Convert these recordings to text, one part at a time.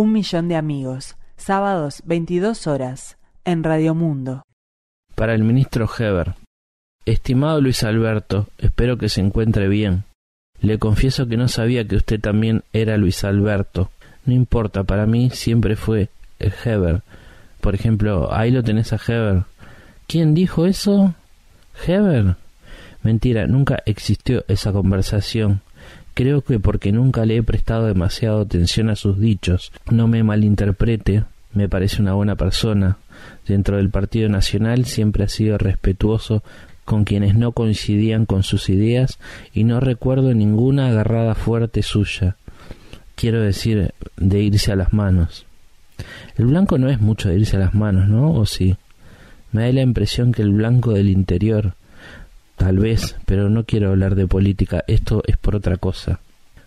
Un millón de amigos. Sábados 22 horas en Radio Mundo. Para el ministro Heber. Estimado Luis Alberto, espero que se encuentre bien. Le confieso que no sabía que usted también era Luis Alberto. No importa, para mí siempre fue el Heber. Por ejemplo, ahí lo tenés a Heber. ¿Quién dijo eso? ¿Heber? Mentira, nunca existió esa conversación. Creo que porque nunca le he prestado demasiado atención a sus dichos. No me malinterprete, me parece una buena persona. Dentro del Partido Nacional siempre ha sido respetuoso con quienes no coincidían con sus ideas y no recuerdo ninguna agarrada fuerte suya. Quiero decir, de irse a las manos. El blanco no es mucho de irse a las manos, ¿no? ¿O sí? Me da la impresión que el blanco del interior, Tal vez, pero no quiero hablar de política, esto es por otra cosa.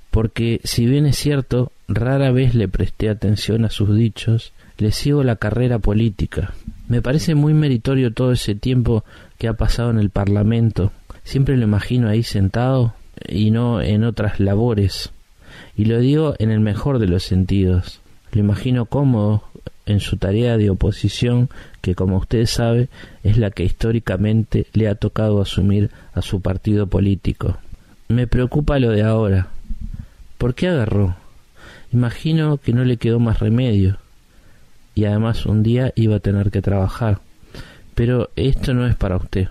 Porque si bien es cierto, rara vez le presté atención a sus dichos, le sigo la carrera política. Me parece muy meritorio todo ese tiempo que ha pasado en el Parlamento. Siempre lo imagino ahí sentado y no en otras labores. Y lo digo en el mejor de los sentidos. Lo imagino cómodo, en su tarea de oposición, que como usted sabe es la que históricamente le ha tocado asumir a su partido político. Me preocupa lo de ahora. ¿Por qué agarró? Imagino que no le quedó más remedio. Y además un día iba a tener que trabajar. Pero esto no es para usted.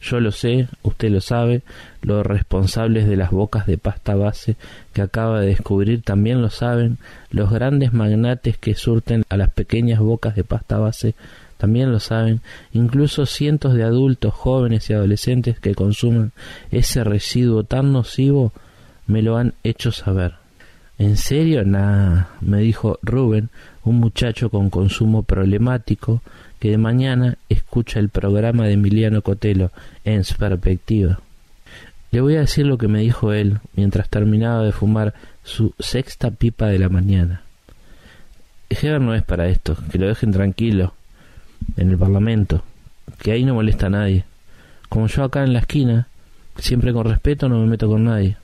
Yo lo sé, usted lo sabe, los responsables de las bocas de pasta base que acaba de descubrir también lo saben, los grandes magnates que surten a las pequeñas bocas de pasta base también lo saben, incluso cientos de adultos, jóvenes y adolescentes que consumen ese residuo tan nocivo me lo han hecho saber. ¿En serio? Nada, me dijo Rubén, un muchacho con consumo problemático, que de mañana escucha el programa de Emiliano Cotelo en su perspectiva. Le voy a decir lo que me dijo él mientras terminaba de fumar su sexta pipa de la mañana. Heber no es para esto, que lo dejen tranquilo, en el Parlamento, que ahí no molesta a nadie. Como yo acá en la esquina, siempre con respeto no me meto con nadie.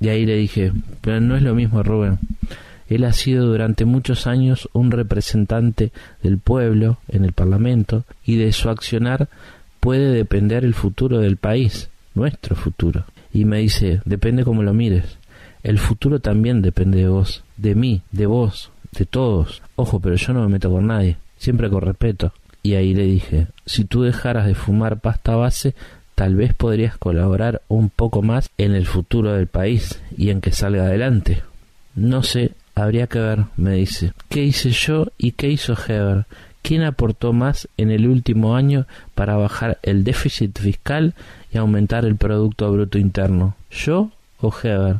Y ahí le dije, pero no es lo mismo, Rubén. Él ha sido durante muchos años un representante del pueblo en el Parlamento y de su accionar puede depender el futuro del país, nuestro futuro. Y me dice, depende cómo lo mires. El futuro también depende de vos, de mí, de vos, de todos. Ojo, pero yo no me meto con nadie, siempre con respeto. Y ahí le dije, si tú dejaras de fumar pasta base, tal vez podrías colaborar un poco más en el futuro del país y en que salga adelante. No sé Habría que ver, me dice. ¿Qué hice yo y qué hizo Heber? ¿Quién aportó más en el último año para bajar el déficit fiscal y aumentar el Producto Bruto Interno? ¿Yo o Heber?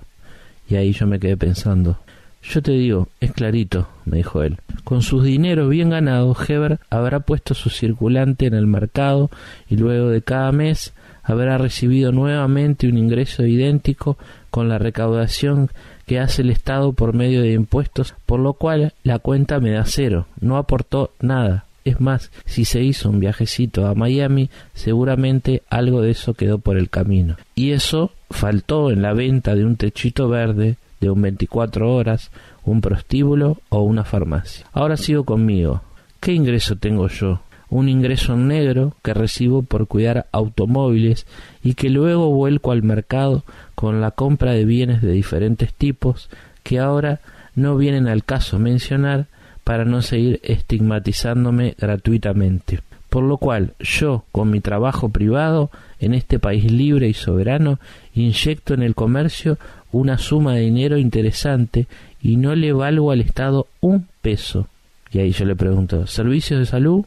Y ahí yo me quedé pensando. Yo te digo, es clarito, me dijo él. Con sus dineros bien ganados, Heber habrá puesto su circulante en el mercado y luego de cada mes habrá recibido nuevamente un ingreso idéntico con la recaudación que hace el Estado por medio de impuestos, por lo cual la cuenta me da cero, no aportó nada. Es más, si se hizo un viajecito a Miami, seguramente algo de eso quedó por el camino. Y eso faltó en la venta de un techito verde, de un 24 horas, un prostíbulo o una farmacia. Ahora sigo conmigo. ¿Qué ingreso tengo yo? un ingreso negro que recibo por cuidar automóviles y que luego vuelco al mercado con la compra de bienes de diferentes tipos que ahora no vienen al caso mencionar para no seguir estigmatizándome gratuitamente. Por lo cual yo, con mi trabajo privado, en este país libre y soberano, inyecto en el comercio una suma de dinero interesante y no le valgo al Estado un peso. Y ahí yo le pregunto, ¿servicios de salud?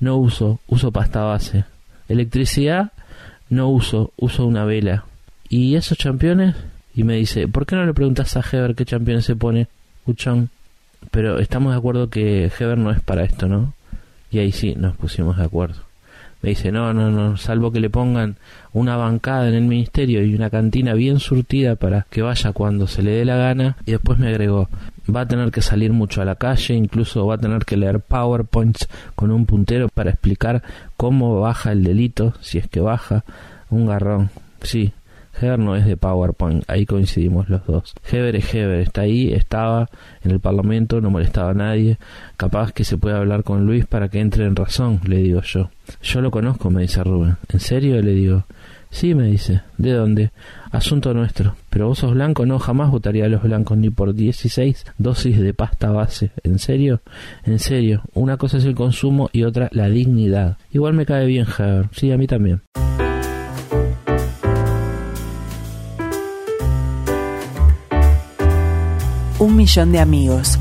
no uso, uso pasta base. Electricidad, no uso, uso una vela. ¿Y esos championes? Y me dice, ¿por qué no le preguntas a Heber qué championes se pone? Uchón. Pero estamos de acuerdo que Heber no es para esto, ¿no? Y ahí sí, nos pusimos de acuerdo. Me dice, no, no, no, salvo que le pongan una bancada en el ministerio y una cantina bien surtida para que vaya cuando se le dé la gana. Y después me agregó, va a tener que salir mucho a la calle, incluso va a tener que leer PowerPoints con un puntero para explicar cómo baja el delito, si es que baja, un garrón. Sí, Heber no es de PowerPoint, ahí coincidimos los dos. Heber es Heber, está ahí, estaba en el Parlamento, no molestaba a nadie, capaz que se puede hablar con Luis para que entre en razón, le digo yo. Yo lo conozco, me dice Rubén. ¿En serio? le digo. Sí, me dice. ¿De dónde? Asunto nuestro. Pero vos sos blanco, no, jamás votaría a los blancos ni por 16 dosis de pasta base. ¿En serio? En serio. Una cosa es el consumo y otra la dignidad. Igual me cae bien Heber. Sí, a mí también. Un millón de amigos